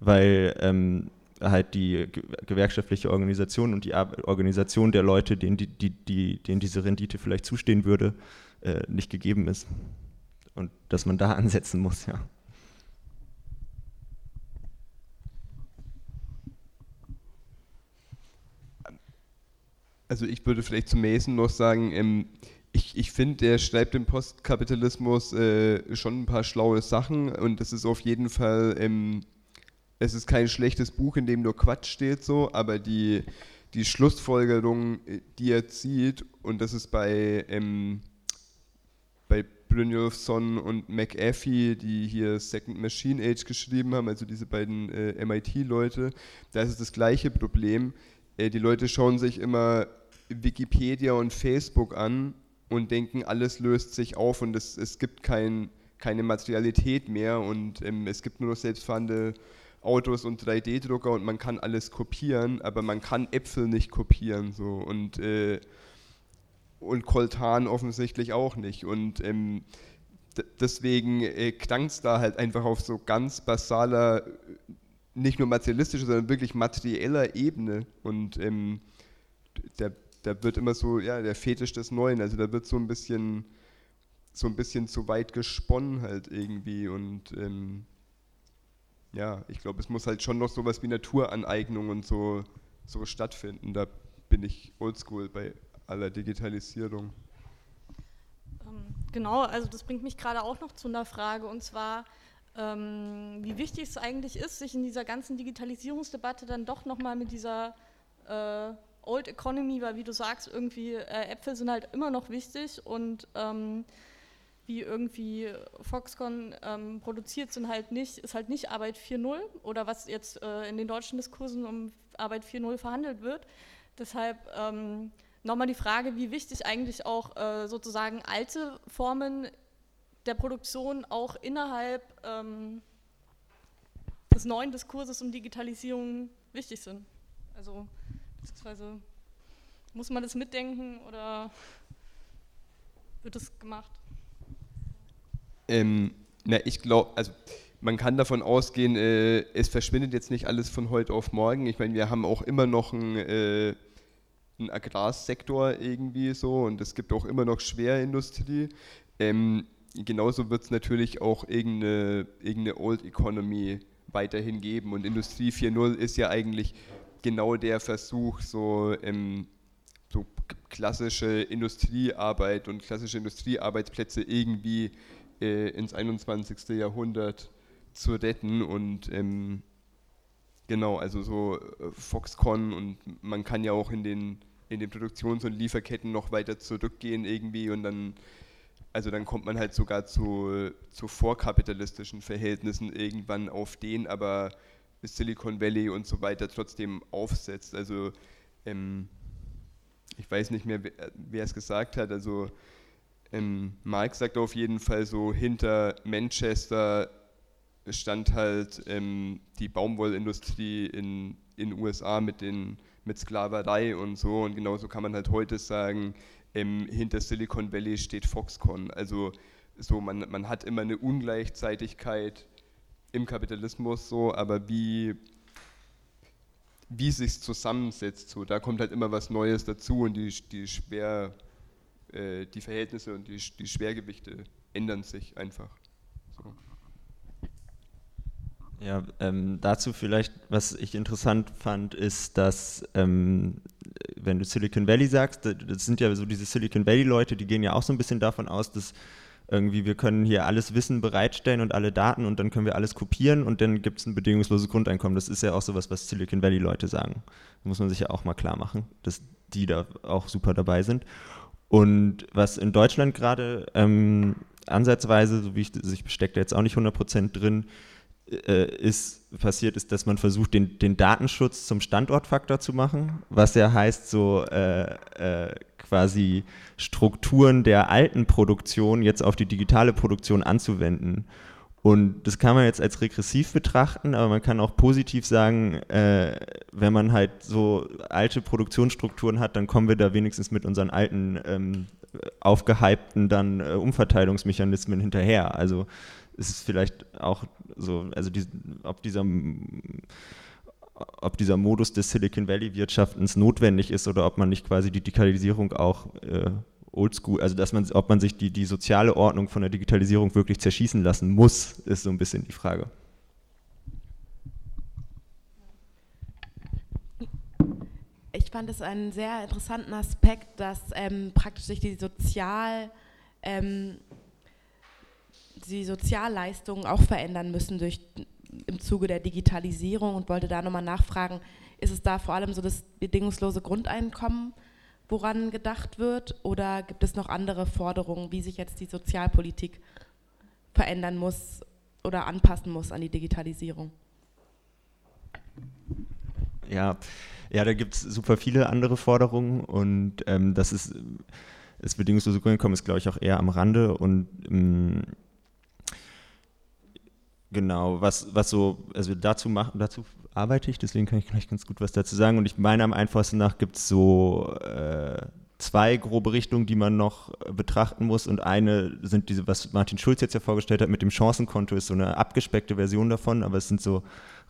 weil ähm, halt die gewerkschaftliche Organisation und die Organisation der Leute, denen, die, die, denen diese Rendite vielleicht zustehen würde, äh, nicht gegeben ist. Und dass man da [LAUGHS] ansetzen muss, ja. Also ich würde vielleicht zu Mason noch sagen, ähm, ich, ich finde, der schreibt im Postkapitalismus äh, schon ein paar schlaue Sachen und das ist auf jeden Fall ähm, es ist kein schlechtes Buch, in dem nur Quatsch steht, so, aber die, die Schlussfolgerung, die er zieht, und das ist bei, ähm, bei Brynjolfsson und McAfee, die hier Second Machine Age geschrieben haben, also diese beiden äh, MIT-Leute, da ist es das gleiche Problem. Äh, die Leute schauen sich immer Wikipedia und Facebook an und denken, alles löst sich auf und es, es gibt kein, keine Materialität mehr und ähm, es gibt nur noch selbstfahrende Autos und 3D-Drucker und man kann alles kopieren, aber man kann Äpfel nicht kopieren so. Und äh, und Coltan offensichtlich auch nicht. Und ähm, deswegen äh, klang es da halt einfach auf so ganz basaler, nicht nur materialistischer, sondern wirklich materieller Ebene. Und ähm, der, da wird immer so, ja, der Fetisch des Neuen, also da wird so ein bisschen so ein bisschen zu weit gesponnen halt irgendwie. Und ähm, ja, ich glaube, es muss halt schon noch sowas wie Naturaneignung und so, so stattfinden. Da bin ich oldschool bei aller Digitalisierung. Ähm, genau, also das bringt mich gerade auch noch zu einer Frage und zwar, ähm, wie wichtig es eigentlich ist, sich in dieser ganzen Digitalisierungsdebatte dann doch nochmal mit dieser äh, Old Economy, weil wie du sagst, irgendwie äh, Äpfel sind halt immer noch wichtig und ähm, wie irgendwie Foxconn ähm, produziert, sind halt nicht, ist halt nicht Arbeit 4.0 oder was jetzt äh, in den deutschen Diskursen um Arbeit 4.0 verhandelt wird. Deshalb ähm, nochmal die Frage, wie wichtig eigentlich auch äh, sozusagen alte Formen der Produktion auch innerhalb ähm, des neuen Diskurses um Digitalisierung wichtig sind. Also beziehungsweise muss man das mitdenken oder wird das gemacht? Ähm, na, ich glaube, also man kann davon ausgehen, äh, es verschwindet jetzt nicht alles von heute auf morgen. Ich meine, wir haben auch immer noch einen, äh, einen Agrarsektor irgendwie so und es gibt auch immer noch Schwerindustrie. Ähm, genauso wird es natürlich auch irgendeine, irgendeine Old Economy weiterhin geben und Industrie 4.0 ist ja eigentlich genau der Versuch, so, ähm, so klassische Industriearbeit und klassische Industriearbeitsplätze irgendwie äh, ins 21. Jahrhundert zu retten und ähm, genau, also so äh, Foxconn und man kann ja auch in den, in den Produktions- und Lieferketten noch weiter zurückgehen irgendwie und dann also dann kommt man halt sogar zu, zu vorkapitalistischen Verhältnissen irgendwann auf den aber Silicon Valley und so weiter trotzdem aufsetzt. Also ähm, ich weiß nicht mehr, wer es gesagt hat, also ähm, Marx sagt auf jeden Fall so, hinter Manchester stand halt ähm, die Baumwollindustrie in den USA mit, den, mit Sklaverei und so und genauso kann man halt heute sagen, ähm, hinter Silicon Valley steht Foxconn. Also so, man, man hat immer eine Ungleichzeitigkeit im Kapitalismus so, aber wie wie sich zusammensetzt, so da kommt halt immer was Neues dazu und die, die schwer äh, die Verhältnisse und die, die, Schwergewichte ändern sich einfach. So. Ja, ähm, dazu vielleicht, was ich interessant fand, ist, dass, ähm, wenn du Silicon Valley sagst, das sind ja so diese Silicon Valley-Leute, die gehen ja auch so ein bisschen davon aus, dass irgendwie, wir können hier alles Wissen bereitstellen und alle Daten und dann können wir alles kopieren und dann gibt es ein bedingungsloses Grundeinkommen. Das ist ja auch sowas, was Silicon Valley Leute sagen. Da muss man sich ja auch mal klar machen, dass die da auch super dabei sind. Und was in Deutschland gerade ähm, ansatzweise, so wie ich, also ich stecke da jetzt auch nicht 100% drin, äh, ist passiert, ist, dass man versucht, den, den Datenschutz zum Standortfaktor zu machen, was ja heißt, so äh, äh, quasi Strukturen der alten Produktion jetzt auf die digitale Produktion anzuwenden. Und das kann man jetzt als regressiv betrachten, aber man kann auch positiv sagen, äh, wenn man halt so alte Produktionsstrukturen hat, dann kommen wir da wenigstens mit unseren alten ähm, aufgehypten dann äh, Umverteilungsmechanismen hinterher. Also es ist vielleicht auch so, also die, ob dieser ob dieser Modus des Silicon Valley Wirtschaftens notwendig ist oder ob man nicht quasi die Digitalisierung auch äh, oldschool, also dass man, ob man sich die, die soziale Ordnung von der Digitalisierung wirklich zerschießen lassen muss, ist so ein bisschen die Frage. Ich fand es einen sehr interessanten Aspekt, dass ähm, praktisch sich die Sozial, ähm, die Sozialleistungen auch verändern müssen durch im Zuge der Digitalisierung und wollte da nochmal nachfragen, ist es da vor allem so das bedingungslose Grundeinkommen, woran gedacht wird, oder gibt es noch andere Forderungen, wie sich jetzt die Sozialpolitik verändern muss oder anpassen muss an die Digitalisierung? Ja, ja da gibt es super viele andere Forderungen und ähm, das ist das bedingungslose Grundeinkommen ist, glaube ich, auch eher am Rande und ähm, Genau, was, was so, also dazu, mach, dazu arbeite ich, deswegen kann ich gleich ganz gut was dazu sagen. Und ich meine, am einfachsten nach gibt es so äh, zwei grobe Richtungen, die man noch betrachten muss. Und eine sind diese, was Martin Schulz jetzt ja vorgestellt hat mit dem Chancenkonto, ist so eine abgespeckte Version davon, aber es sind so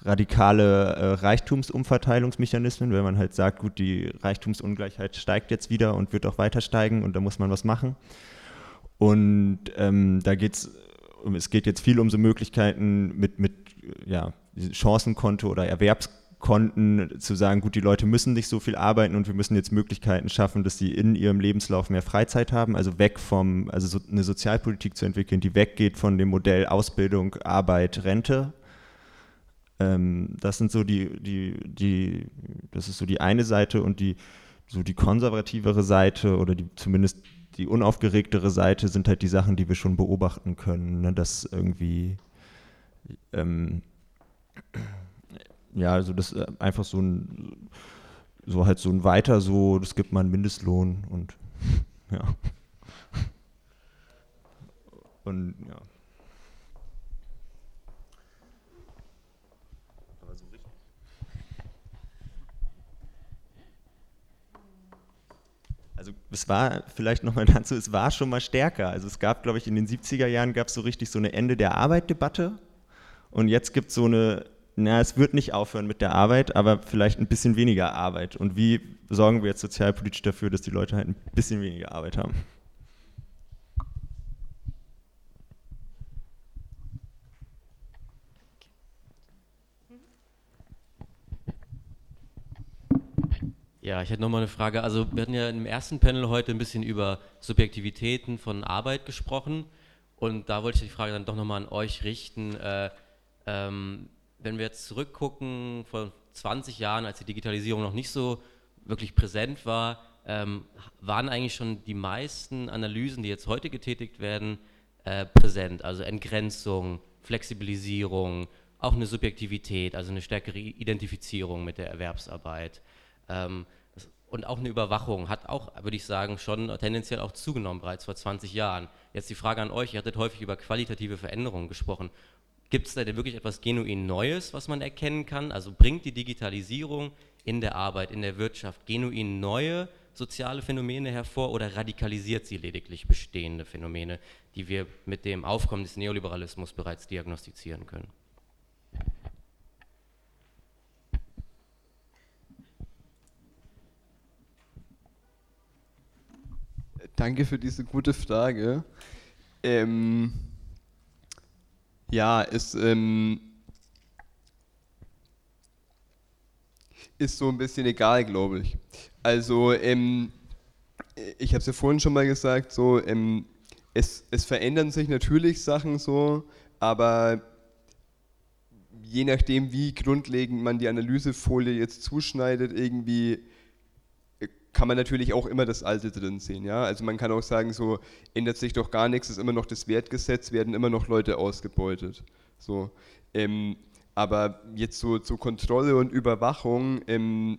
radikale äh, Reichtumsumverteilungsmechanismen, wenn man halt sagt, gut, die Reichtumsungleichheit steigt jetzt wieder und wird auch weiter steigen und da muss man was machen. Und ähm, da geht es es geht jetzt viel um so Möglichkeiten mit, mit ja, Chancenkonto oder Erwerbskonten zu sagen, gut, die Leute müssen nicht so viel arbeiten und wir müssen jetzt Möglichkeiten schaffen, dass sie in ihrem Lebenslauf mehr Freizeit haben, also weg vom, also so eine Sozialpolitik zu entwickeln, die weggeht von dem Modell Ausbildung, Arbeit, Rente. Ähm, das sind so die, die, die, das ist so die eine Seite und die, so die konservativere Seite oder die zumindest die unaufgeregtere Seite sind halt die Sachen, die wir schon beobachten können, ne? dass irgendwie ähm, ja, also das äh, einfach so ein so halt so ein weiter so, das gibt man Mindestlohn und [LAUGHS] ja. Und ja. Also es war vielleicht nochmal [LAUGHS] dazu, es war schon mal stärker. Also es gab, glaube ich, in den 70er Jahren gab es so richtig so eine Ende der Arbeit-Debatte. Und jetzt gibt es so eine, na, es wird nicht aufhören mit der Arbeit, aber vielleicht ein bisschen weniger Arbeit. Und wie sorgen wir jetzt sozialpolitisch dafür, dass die Leute halt ein bisschen weniger Arbeit haben? Ja, ich hätte nochmal eine Frage. Also wir hatten ja im ersten Panel heute ein bisschen über Subjektivitäten von Arbeit gesprochen und da wollte ich die Frage dann doch nochmal an euch richten. Äh, ähm, wenn wir jetzt zurückgucken, vor 20 Jahren, als die Digitalisierung noch nicht so wirklich präsent war, ähm, waren eigentlich schon die meisten Analysen, die jetzt heute getätigt werden, äh, präsent. Also Entgrenzung, Flexibilisierung, auch eine Subjektivität, also eine stärkere Identifizierung mit der Erwerbsarbeit. Ähm, und auch eine Überwachung hat auch, würde ich sagen, schon tendenziell auch zugenommen bereits vor 20 Jahren. Jetzt die Frage an euch, ihr hattet häufig über qualitative Veränderungen gesprochen. Gibt es da denn wirklich etwas genuin Neues, was man erkennen kann? Also bringt die Digitalisierung in der Arbeit, in der Wirtschaft genuin neue soziale Phänomene hervor oder radikalisiert sie lediglich bestehende Phänomene, die wir mit dem Aufkommen des Neoliberalismus bereits diagnostizieren können? Danke für diese gute Frage. Ähm, ja, ist, ähm, ist so ein bisschen egal, glaube ich. Also, ähm, ich habe es ja vorhin schon mal gesagt, so, ähm, es, es verändern sich natürlich Sachen so, aber je nachdem, wie grundlegend man die Analysefolie jetzt zuschneidet, irgendwie kann man natürlich auch immer das Alte drin sehen. Ja? Also man kann auch sagen, so ändert sich doch gar nichts, ist immer noch das Wertgesetz, werden immer noch Leute ausgebeutet. So, ähm, aber jetzt so zur so Kontrolle und Überwachung ähm,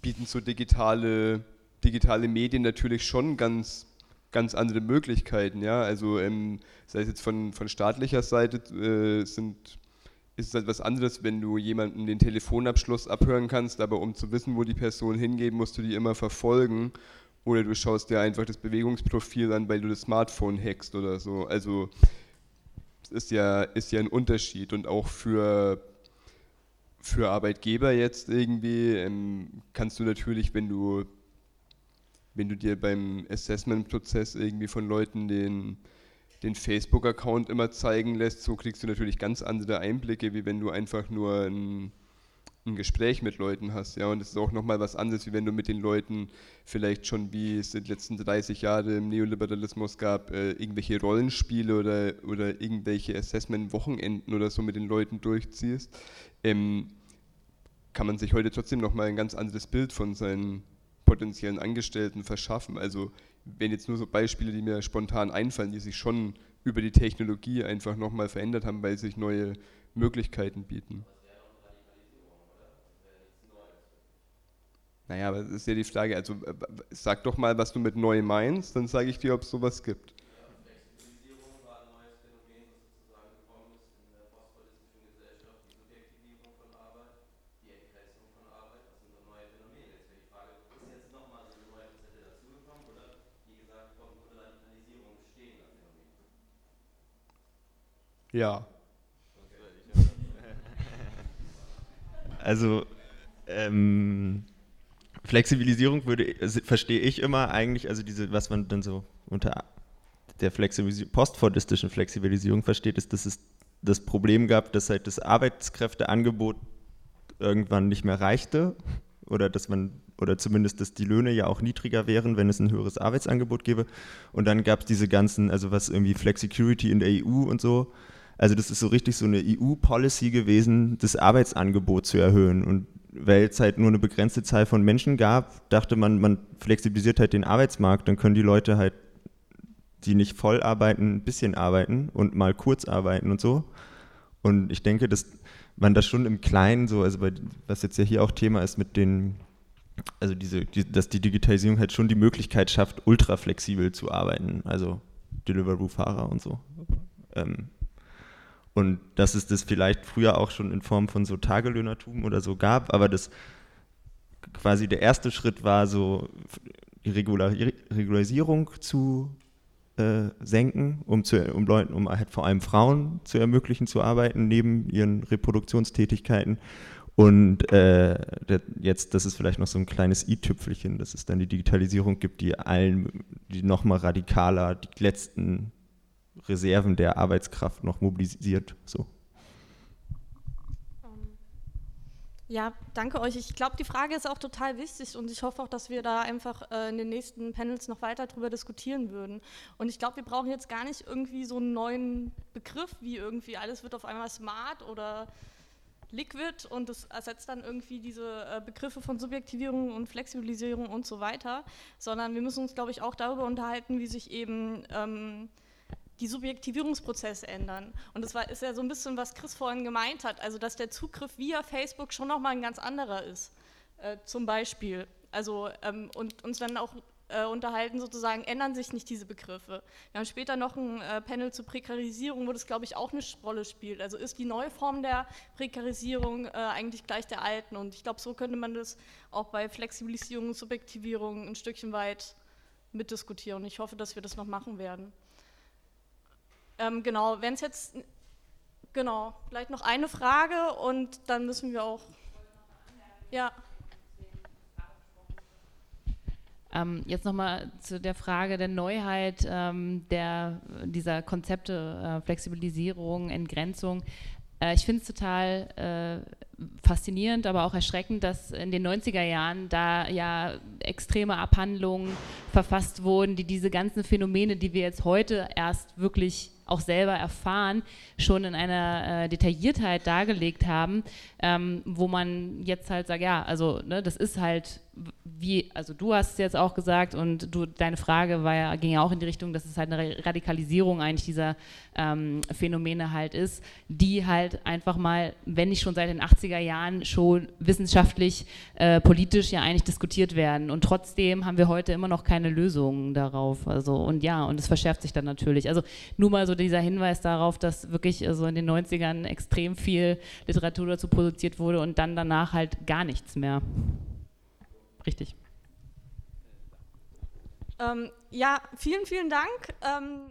bieten so digitale, digitale Medien natürlich schon ganz, ganz andere Möglichkeiten. Ja? Also ähm, sei es jetzt von, von staatlicher Seite äh, sind ist etwas anderes, wenn du jemanden den Telefonabschluss abhören kannst, aber um zu wissen, wo die Person hingeht, musst du die immer verfolgen. Oder du schaust dir einfach das Bewegungsprofil an, weil du das Smartphone hackst oder so. Also ist ja, ist ja ein Unterschied. Und auch für, für Arbeitgeber jetzt irgendwie ähm, kannst du natürlich, wenn du, wenn du dir beim Assessment-Prozess irgendwie von Leuten den den Facebook-Account immer zeigen lässt, so kriegst du natürlich ganz andere Einblicke, wie wenn du einfach nur ein, ein Gespräch mit Leuten hast. Ja? Und es ist auch nochmal was anderes, wie wenn du mit den Leuten vielleicht schon, wie es in den letzten 30 Jahren im Neoliberalismus gab, äh, irgendwelche Rollenspiele oder, oder irgendwelche Assessment-Wochenenden oder so mit den Leuten durchziehst. Ähm, kann man sich heute trotzdem nochmal ein ganz anderes Bild von seinen potenziellen Angestellten verschaffen. Also wenn jetzt nur so Beispiele, die mir spontan einfallen, die sich schon über die Technologie einfach nochmal verändert haben, weil sich neue Möglichkeiten bieten. Naja, aber das ist ja die Frage, also sag doch mal, was du mit neu meinst, dann sage ich dir, ob es sowas gibt. Ja. Also ähm, Flexibilisierung würde, also, verstehe ich immer eigentlich, also diese, was man dann so unter der postfordistischen Flexibilisierung versteht, ist, dass es das Problem gab, dass halt das Arbeitskräfteangebot irgendwann nicht mehr reichte oder dass man oder zumindest, dass die Löhne ja auch niedriger wären, wenn es ein höheres Arbeitsangebot gäbe. Und dann gab es diese ganzen, also was irgendwie Flexicurity in der EU und so, also das ist so richtig so eine EU-Policy gewesen, das Arbeitsangebot zu erhöhen. Und weil es halt nur eine begrenzte Zahl von Menschen gab, dachte man, man flexibilisiert halt den Arbeitsmarkt, dann können die Leute halt, die nicht voll arbeiten, ein bisschen arbeiten und mal kurz arbeiten und so. Und ich denke, dass man das schon im Kleinen so, also bei, was jetzt ja hier auch Thema ist mit den, also diese, die, dass die Digitalisierung halt schon die Möglichkeit schafft, ultra flexibel zu arbeiten, also Deliveroo-Fahrer und so. Ähm, und dass es das vielleicht früher auch schon in Form von so Tagelöhnertum oder so gab, aber das quasi der erste Schritt war, so die Regularisierung zu äh, senken, um, zu, um Leuten, um halt vor allem Frauen zu ermöglichen zu arbeiten neben ihren Reproduktionstätigkeiten. Und äh, jetzt, das ist vielleicht noch so ein kleines i-Tüpfelchen, dass es dann die Digitalisierung gibt, die allen, die nochmal radikaler die letzten Reserven der Arbeitskraft noch mobilisiert. So. Ähm, ja, danke euch. Ich glaube, die Frage ist auch total wichtig und ich hoffe auch, dass wir da einfach äh, in den nächsten Panels noch weiter darüber diskutieren würden. Und ich glaube, wir brauchen jetzt gar nicht irgendwie so einen neuen Begriff, wie irgendwie alles wird auf einmal smart oder Liquid und das ersetzt dann irgendwie diese äh, Begriffe von Subjektivierung und Flexibilisierung und so weiter, sondern wir müssen uns, glaube ich, auch darüber unterhalten, wie sich eben ähm, die Subjektivierungsprozesse ändern. Und das war, ist ja so ein bisschen, was Chris vorhin gemeint hat, also dass der Zugriff via Facebook schon nochmal ein ganz anderer ist, äh, zum Beispiel. Also, ähm, und uns dann auch äh, unterhalten, sozusagen, ändern sich nicht diese Begriffe. Wir haben später noch ein äh, Panel zur Prekarisierung, wo das, glaube ich, auch eine Rolle spielt. Also ist die neue Form der Prekarisierung äh, eigentlich gleich der alten? Und ich glaube, so könnte man das auch bei Flexibilisierung und Subjektivierung ein Stückchen weit mitdiskutieren. Ich hoffe, dass wir das noch machen werden. Ähm, genau, wenn es jetzt, genau, vielleicht noch eine Frage und dann müssen wir auch, ja. Ähm, jetzt nochmal zu der Frage der Neuheit ähm, der, dieser Konzepte, äh, Flexibilisierung, Entgrenzung. Äh, ich finde es total äh, faszinierend, aber auch erschreckend, dass in den 90er Jahren da ja extreme Abhandlungen verfasst wurden, die diese ganzen Phänomene, die wir jetzt heute erst wirklich auch selber erfahren, schon in einer äh, Detailliertheit dargelegt haben, ähm, wo man jetzt halt sagt, ja, also ne, das ist halt wie, also du hast es jetzt auch gesagt und du, deine Frage war ja, ging ja auch in die Richtung, dass es halt eine Radikalisierung eigentlich dieser ähm, Phänomene halt ist, die halt einfach mal, wenn nicht schon seit den 80er Jahren schon wissenschaftlich, äh, politisch ja eigentlich diskutiert werden und trotzdem haben wir heute immer noch keine Lösungen darauf, also und ja, und es verschärft sich dann natürlich, also nur mal so dieser Hinweis darauf, dass wirklich also in den 90ern extrem viel Literatur dazu produziert wurde und dann danach halt gar nichts mehr. Richtig. Ähm, ja, vielen, vielen Dank. Ähm